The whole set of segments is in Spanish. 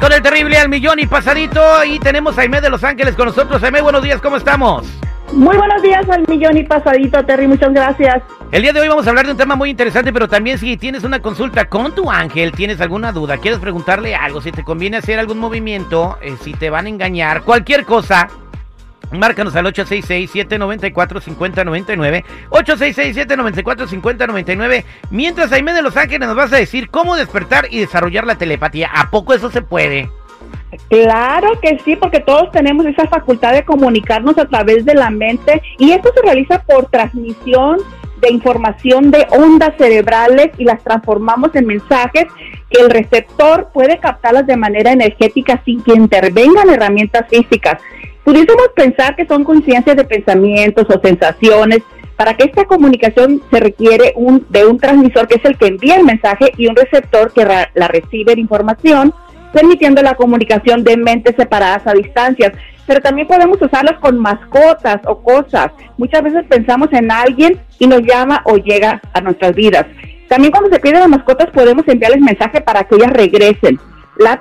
Con el terrible al millón y pasadito. Y tenemos a Aime de Los Ángeles con nosotros. Aime, buenos días, ¿cómo estamos? Muy buenos días al millón y pasadito, Terry. Muchas gracias. El día de hoy vamos a hablar de un tema muy interesante, pero también si tienes una consulta con tu ángel, tienes alguna duda, quieres preguntarle algo, si te conviene hacer algún movimiento, eh, si te van a engañar, cualquier cosa, Márcanos al 866-794-5099. 866-794-5099. Mientras Aime de Los Ángeles nos vas a decir cómo despertar y desarrollar la telepatía. ¿A poco eso se puede? Claro que sí, porque todos tenemos esa facultad de comunicarnos a través de la mente y esto se realiza por transmisión de información de ondas cerebrales y las transformamos en mensajes que el receptor puede captarlas de manera energética sin que intervengan herramientas físicas. Pudiésemos pensar que son conciencias de pensamientos o sensaciones. Para que esta comunicación se requiere un, de un transmisor que es el que envía el mensaje y un receptor que la recibe la información, permitiendo la comunicación de mentes separadas a distancias. Pero también podemos usarlas con mascotas o cosas. Muchas veces pensamos en alguien y nos llama o llega a nuestras vidas. También cuando se piden las mascotas podemos enviarles mensaje para que ellas regresen. La,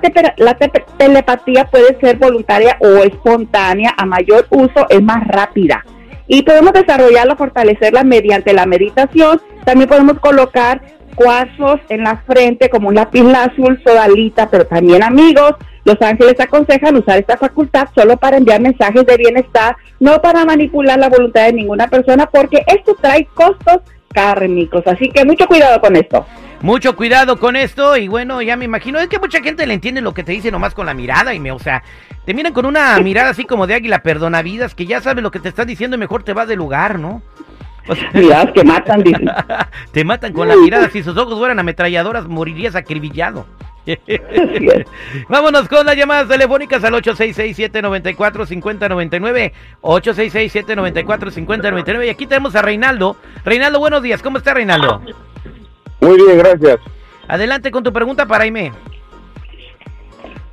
telepatía puede ser voluntaria o espontánea, a mayor uso es más rápida. Y podemos desarrollarla, fortalecerla mediante la meditación. También podemos colocar cuarzos en la frente como un lápiz azul, sodalita, pero también amigos. Los ángeles aconsejan usar esta facultad solo para enviar mensajes de bienestar, no para manipular la voluntad de ninguna persona, porque esto trae costos kármicos. Así que mucho cuidado con esto. Mucho cuidado con esto y bueno, ya me imagino, es que mucha gente le entiende lo que te dice nomás con la mirada y me, o sea, te miran con una mirada así como de águila perdona vidas que ya sabe lo que te están diciendo y mejor te vas del lugar, ¿no? Miradas que matan, dicen. te matan con la mirada, si sus ojos fueran ametralladoras morirías acribillado. Vámonos con las llamadas telefónicas al 866-794-5099. 866-794-5099. Y aquí tenemos a Reinaldo. Reinaldo, buenos días. ¿Cómo está Reinaldo? Muy bien, gracias. Adelante con tu pregunta para Aime.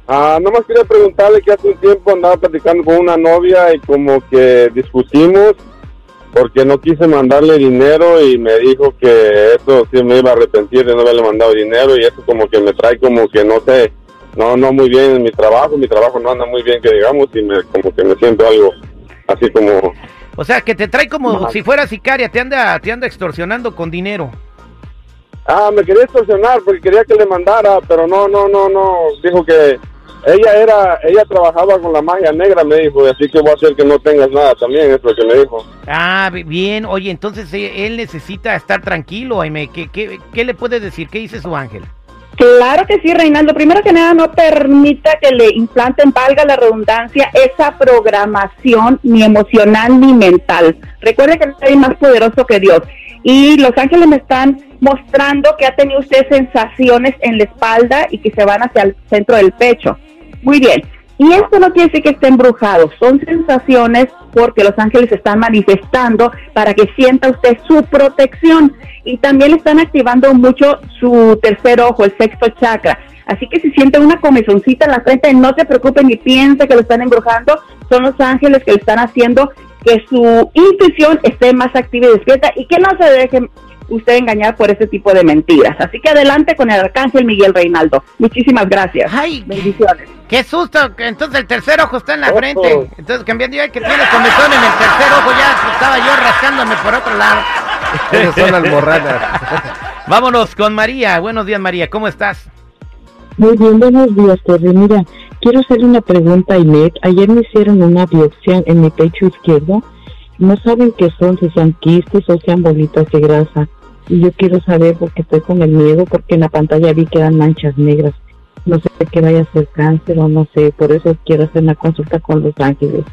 Ah, nomás quería preguntarle que hace un tiempo andaba platicando con una novia y como que discutimos porque no quise mandarle dinero y me dijo que eso sí me iba a arrepentir de no haberle mandado dinero y eso como que me trae como que no sé, no no muy bien en mi trabajo, mi trabajo no anda muy bien que digamos y me como que me siento algo así como O sea, que te trae como si fuera sicaria, te anda te anda extorsionando con dinero. Ah, me quería extorsionar porque quería que le mandara, pero no, no, no, no. Dijo que ella era, ella trabajaba con la magia negra, me dijo, así que voy a hacer que no tengas nada también, es lo que me dijo. Ah, bien, oye, entonces eh, él necesita estar tranquilo, Aime. ¿Qué, qué, qué le puede decir? ¿Qué dice su ángel? Claro que sí, Reinaldo. Primero que nada, no permita que le implanten, valga la redundancia, esa programación ni emocional ni mental. Recuerde que no hay más poderoso que Dios. Y los ángeles me están mostrando que ha tenido usted sensaciones en la espalda y que se van hacia el centro del pecho. Muy bien. Y esto no quiere decir que esté embrujado, son sensaciones porque los ángeles están manifestando para que sienta usted su protección y también le están activando mucho su tercer ojo, el sexto chakra. Así que si siente una comezoncita en la frente, no se preocupe ni piense que lo están embrujando, son los ángeles que le están haciendo que su intuición esté más activa y despierta y que no se deje usted engañar por ese tipo de mentiras. Así que adelante con el arcángel Miguel Reinaldo. Muchísimas gracias. Ay, bendiciones. Qué susto, entonces el tercer ojo está en la frente. Entonces cambiando ya que tiene comezón en el tercer ojo, ya estaba yo rascándome por otro lado. Esas son almorranas. Vámonos con María. Buenos días, María, ¿cómo estás? Muy bien, buenos días, Terry. Mira, quiero hacerle una pregunta Inet. Ayer me hicieron una biopsia en mi pecho izquierdo. No saben qué son, si sean quistes o sean bolitas de grasa. Y yo quiero saber porque estoy con el miedo, porque en la pantalla vi que eran manchas negras. No sé qué vaya a ser cáncer o no sé, por eso quiero hacer una consulta con los ángeles.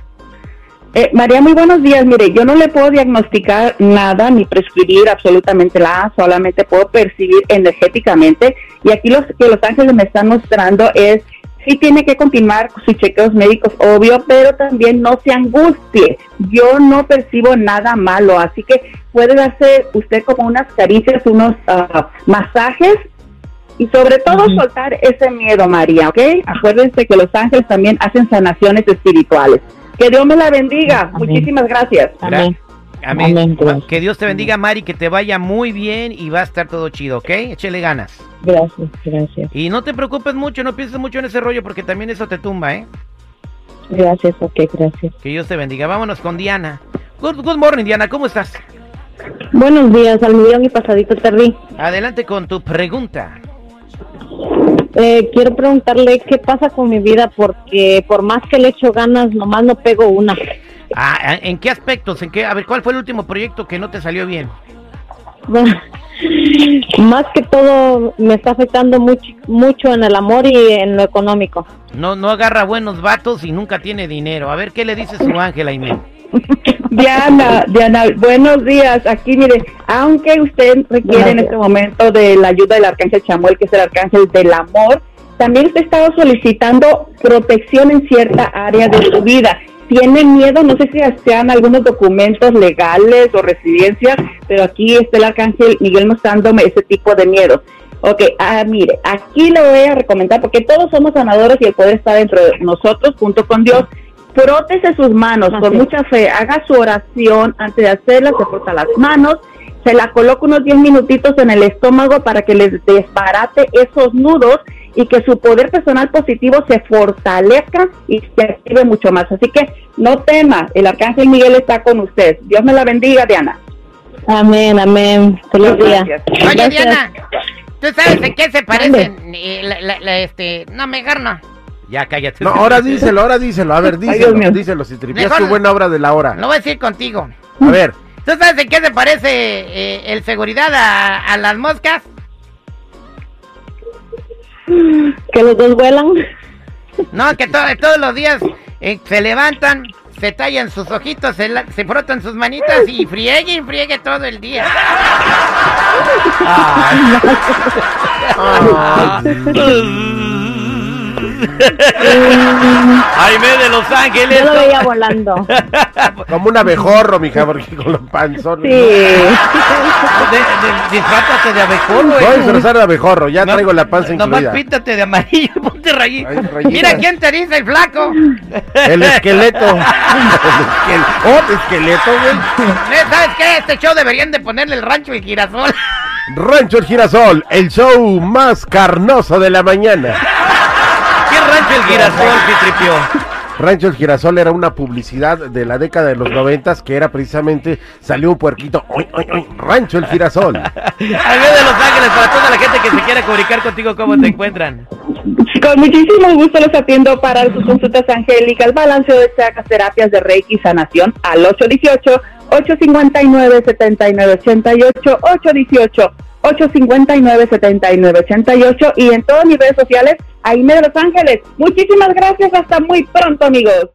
Eh, María, muy buenos días. Mire, yo no le puedo diagnosticar nada ni prescribir absolutamente nada, solamente puedo percibir energéticamente. Y aquí lo que los ángeles me están mostrando es sí tiene que continuar sus chequeos médicos, obvio, pero también no se angustie. Yo no percibo nada malo, así que puede hacer usted como unas caricias, unos ah, masajes y sobre todo soltar ese miedo, María, ¿ok? Acuérdense que los ángeles también hacen sanaciones espirituales. Que Dios me la bendiga. Muchísimas gracias. Amén. Amén. Que Dios te bendiga, Mari, que te vaya muy bien y va a estar todo chido, ¿ok? Échele ganas. Gracias, gracias. Y no te preocupes mucho, no pienses mucho en ese rollo porque también eso te tumba, ¿eh? Gracias, ok, gracias. Que Dios te bendiga. Vámonos con Diana. Good, good morning, Diana, ¿cómo estás? Buenos días, al millón y pasadito, Terry. Adelante con tu pregunta. Eh, quiero preguntarle qué pasa con mi vida porque por más que le echo ganas, nomás no pego una. Ah, ¿En qué aspectos? ¿En qué? A ver, ¿cuál fue el último proyecto que no te salió bien? más que todo me está afectando mucho, mucho en el amor y en lo económico. No, no agarra buenos vatos y nunca tiene dinero. A ver, ¿qué le dice su ángel, Aimee? Diana, Diana, buenos días. Aquí, mire, aunque usted requiere en este momento de la ayuda del arcángel Chamuel, que es el arcángel del amor, también usted estaba solicitando protección en cierta área de su vida. Tiene miedo, no sé si sean algunos documentos legales o residencias, pero aquí está el arcángel Miguel mostrándome ese tipo de miedo. Ok, ah, mire, aquí le voy a recomendar, porque todos somos sanadores y el poder está dentro de nosotros, junto con Dios. Frótese sus manos con Así es. mucha fe, haga su oración antes de hacerla, se frota las manos, se la coloca unos 10 minutitos en el estómago para que les desbarate esos nudos y que su poder personal positivo se fortalezca y se active mucho más. Así que no tema, el arcángel Miguel está con usted. Dios me la bendiga, Diana. Amén, amén. Feliz día. Oye, Gracias. Diana, ¿tú sabes en qué se parecen? eh, la- la- la, este, no, mejor no. Ya, cállate. No, ahora díselo, ahora díselo. A ver, Dios díselo, mío. díselo. Si tripias tu buena obra de la hora. Lo voy a decir contigo. A ver, ¿Tú sabes en qué se parece eh, el seguridad a, a las moscas? Que los dos vuelan. No, que to- todos los días eh, se levantan, se tallan sus ojitos, se, la- se frotan sus manitas y friegue y friegue todo el día. Jaime de Los Ángeles. Yo lo veía volando. como un abejorro, mija, porque con los panzones. Sí. De, de- disfrátate de abejorro. Voy a eh. disfrazar de abejorro, ya No- traigo la panza Nomás incluida. píntate de amarillo y ponte rayito. Mira quién te dice el flaco. El esqueleto. El esquel- Oh, esqueleto, güey. Eh, ¿Sabes qué? Este show deberían de ponerle el rancho y girasol. Rancho El Girasol, el show más carnoso de la mañana. ¿Qué rancho el girasol, Citripio? Rancho El Girasol era una publicidad de la década de los noventas que era precisamente, salió un puerquito, oy, oy, oy, Rancho El Girasol. Jaime de Los Ángeles, para toda la gente que se quiera comunicar contigo, ¿cómo te encuentran? Con muchísimo gusto los atiendo para sus consultas angélicas, balanceo de chakras, terapias de Reiki y sanación al 818-859-7988, 818-859-7988 y en todas mis redes sociales, Aime de Los Ángeles. Muchísimas gracias, hasta muy pronto amigos.